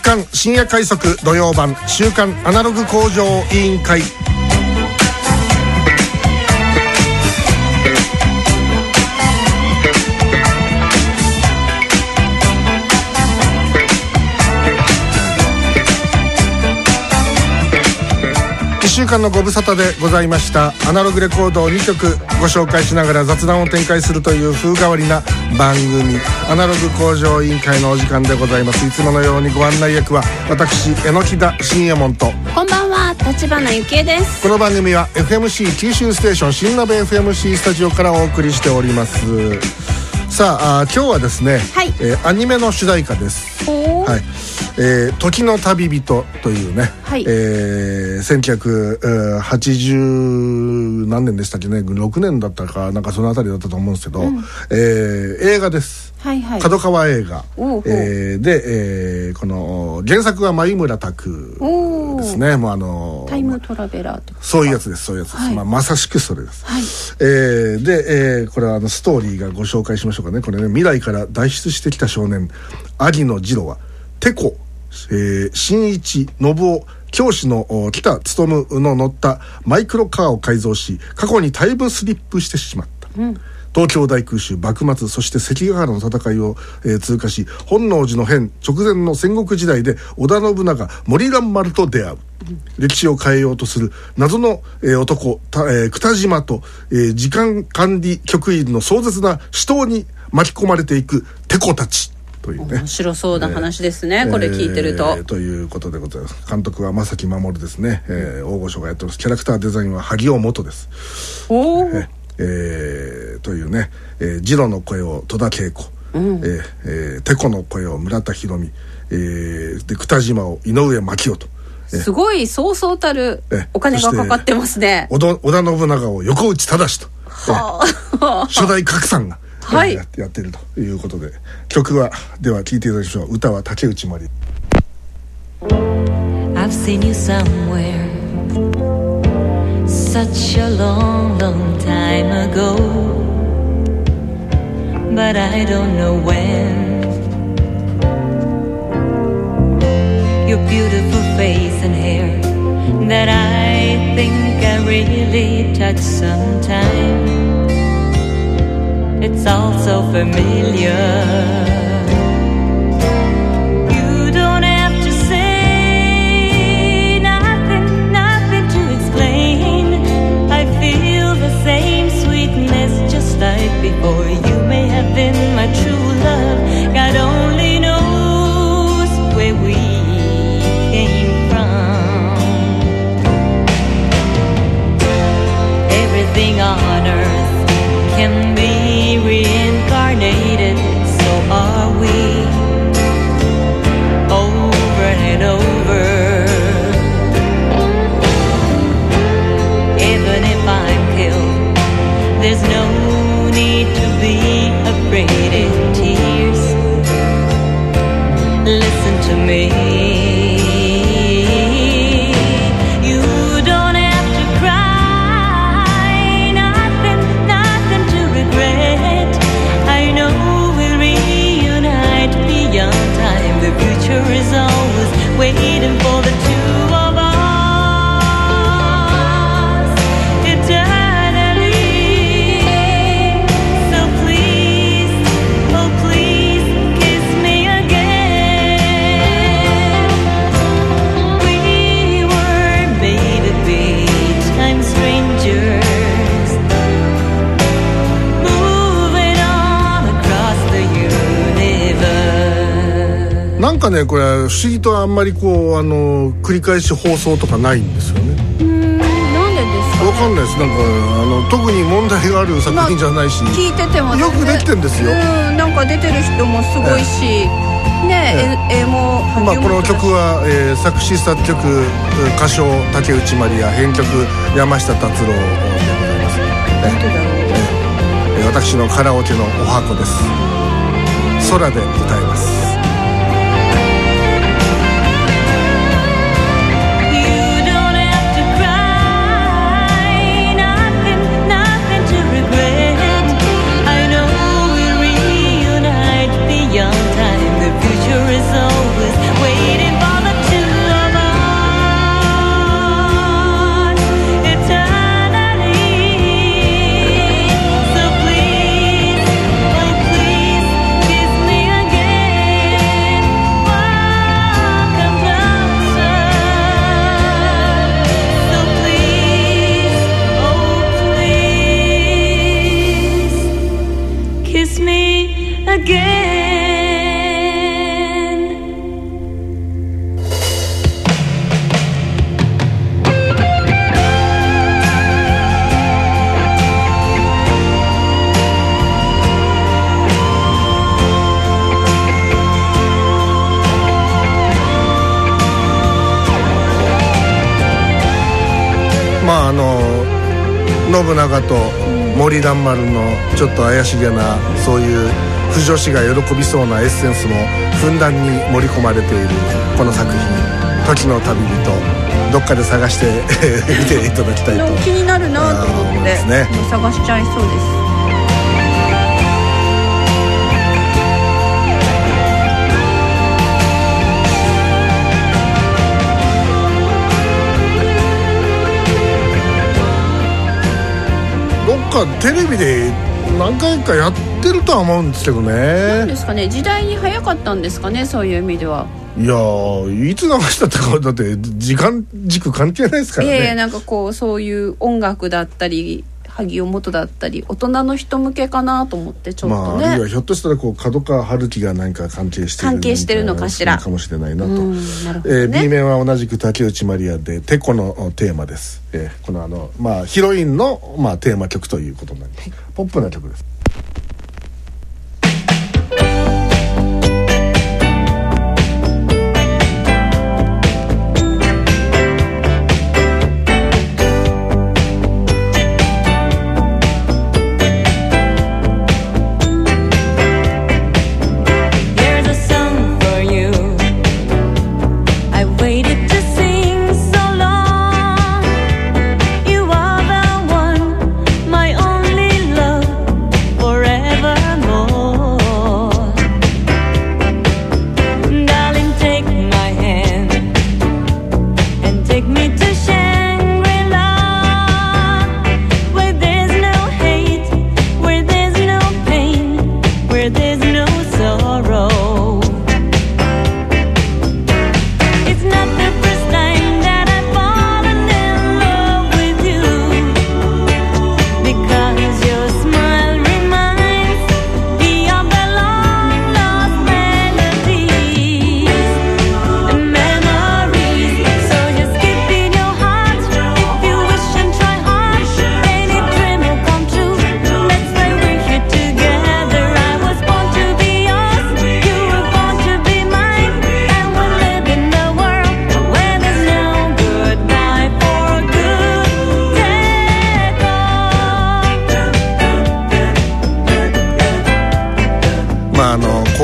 刊深夜快速土曜版週刊アナログ工場委員会。週間のご無沙汰でございました。アナログレコードを2曲ご紹介しながら雑談を展開するという風変わりな番組。アナログ工場委員会のお時間でございます。いつものようにご案内役は私榎田信右衛門と。こんばんは、立花ゆきえです。この番組は FMC 九州ステーション新鍋 FMC スタジオからお送りしております。さあ今日はですね、はい。えーアニメの主題歌です。おーはい、えー時の旅人」というね、はい。えー、1980何年でしたっけね6年だったかなんかそのあたりだったと思うんですけど、えー映画です。はいはい。角川映画、えーで、えーこの原作は眉村拓ですね。もうあのタイムトラベラーって。そういうやつです。そういうやつです、はい。まあ、まさしくそれです、はい。えーで、えーこれはあのストーリーがご紹介しましょうかね。これね未来から脱出してきた少年有野次郎はテコ、えー、新一信夫教師のお北勉の乗ったマイクロカーを改造し過去にタイムスリップしてしまった、東京大空襲幕末そして関ヶ原の戦いを、えー通過し本能寺の変直前の戦国時代で織田信長森蘭丸と出会う、歴史を変えようとする謎の、えー男た、えー北島と、えー時間管理局員の壮絶な死闘に巻き込まれていくテコたちというね。面白そうな話ですね、これ聞いてると。えーということでございます。監督は正木守ですね、えー大御所がやってます。キャラクターデザインは萩尾元です。おお。ええーというね、えー、ジロの声を戸田恵子、えーえーテコの声を村田博美、えーで北島を井上真紀夫と、えー。すごいそうそうたるえお金がかかってますね。織田信長を横内忠と、はあ。初代角さんが、はいえーやってやってるということで曲はでは聴いていただきましょう歌は竹内まり I've seen you somewhere such a long, long time ago, but I don't know when. Your beautiful face and hair that I think I really touched sometime. It's all so familiar. かねこれ不思議とあんまりこうあの繰り返し放送とかないんですよね。うーん、なんでですか？わかんないです。なんかあの特に問題がある作品じゃないし、聞いててもよくできてんですよ。うん、なんか出てる人もすごいし、ねえ、絵もまあ、この曲は、えー作詞作曲歌唱竹内まりや編曲山下達郎でございます、本当だろう。えー私のカラオケのお箱です。空で歌います信長と森蘭丸のちょっと怪しげなそういう不女子が喜びそうなエッセンスもふんだんに盛り込まれているこの作品「時の旅人」どっかで探して見ていただきたいとの気になるなと思ってね。探しちゃいそうですテレビで何回かやってるとは思うんですけどなんねですかね？時代に早かったんですかね？そういう意味では。いやーいつ流したってかだって時間軸関係ないですからいやいやねなんかこうそういう音楽だったり萩尾元だったり大人の人向けかなと思ってちょっまあ、とね、あるいはひょっとしたらこう角川春樹が何か関係してる関係してるのかしら。かもしれないなと、うんなるほどえーね B 面は同じく竹内まりやで「てこ」のテーマです、えーこのあのまあヒロインの、まあ、テーマ曲ということになります、ポップな曲です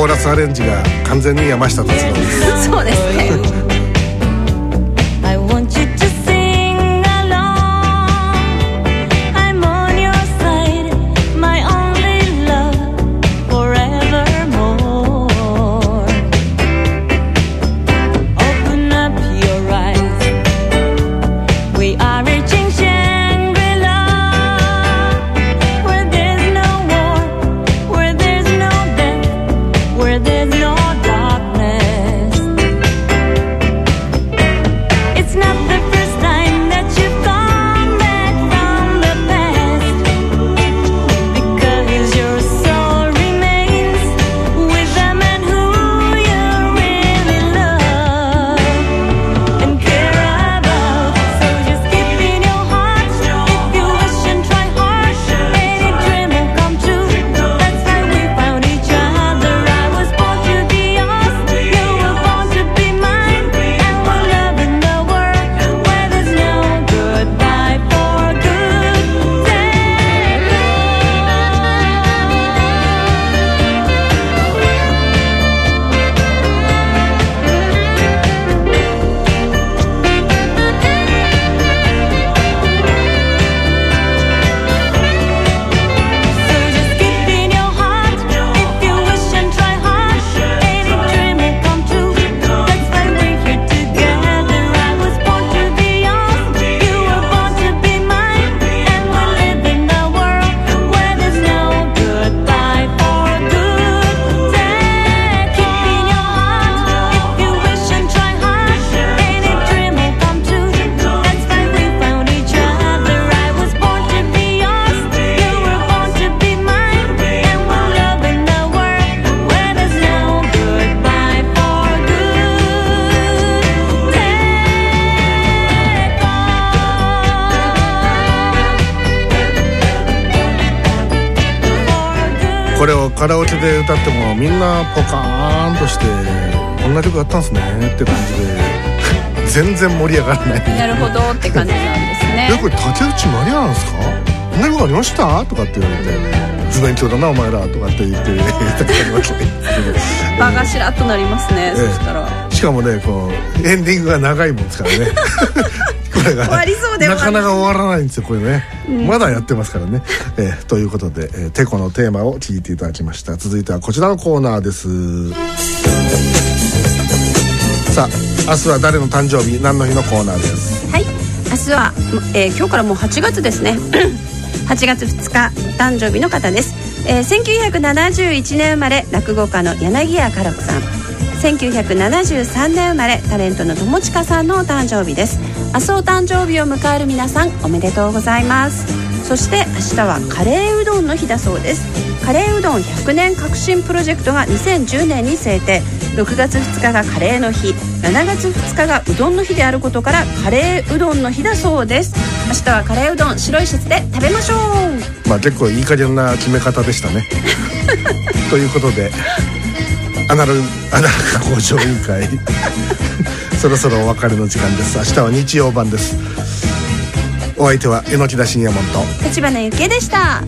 ーラスアレンジが完全に山下達郎です。そうですね。カラオケで歌ってもみんなポカーンとしてこんな曲あったんすねって感じで。全然盛り上がらない。なるほどって感じなんですね。よくこれ竹内まりやなんですか？こんなことありました？とかって言われて。不勉強だなお前ら。とかって言って。場がしらっとなりますね、ええそしたら。しかもねこうエンディングが長いもんですからねこれが終わりそうでなかなか終わらないんですよこれね、まだやってますからね、えーということで、えーテコのテーマを聞いていただきました。続いてはこちらのコーナーです。さあ明日は誰の誕生日？何の日のコーナーです？はい。明日は、えー今日からもう8月ですね。8月2日誕生日の方です、えー1971年生まれ落語家の柳家家禄さん1973年生まれタレントの友近さんのお誕生日です。明日お誕生日を迎える皆さんおめでとうございます。そして明日はカレーうどんの日だそうです。カレーうどん100年革新プロジェクトが2010年に制定。6月2日がカレーの日。7月2日がうどんの日であることからカレーうどんの日だそうです。明日はカレーうどん白いシャツで食べましょう。まあ結構いい加減な決め方でしたね。ということでアナルアナル工場委員会。そろそろお別れの時間です。明日は日曜版です。お相手は榎木田信也門と。立花ゆでした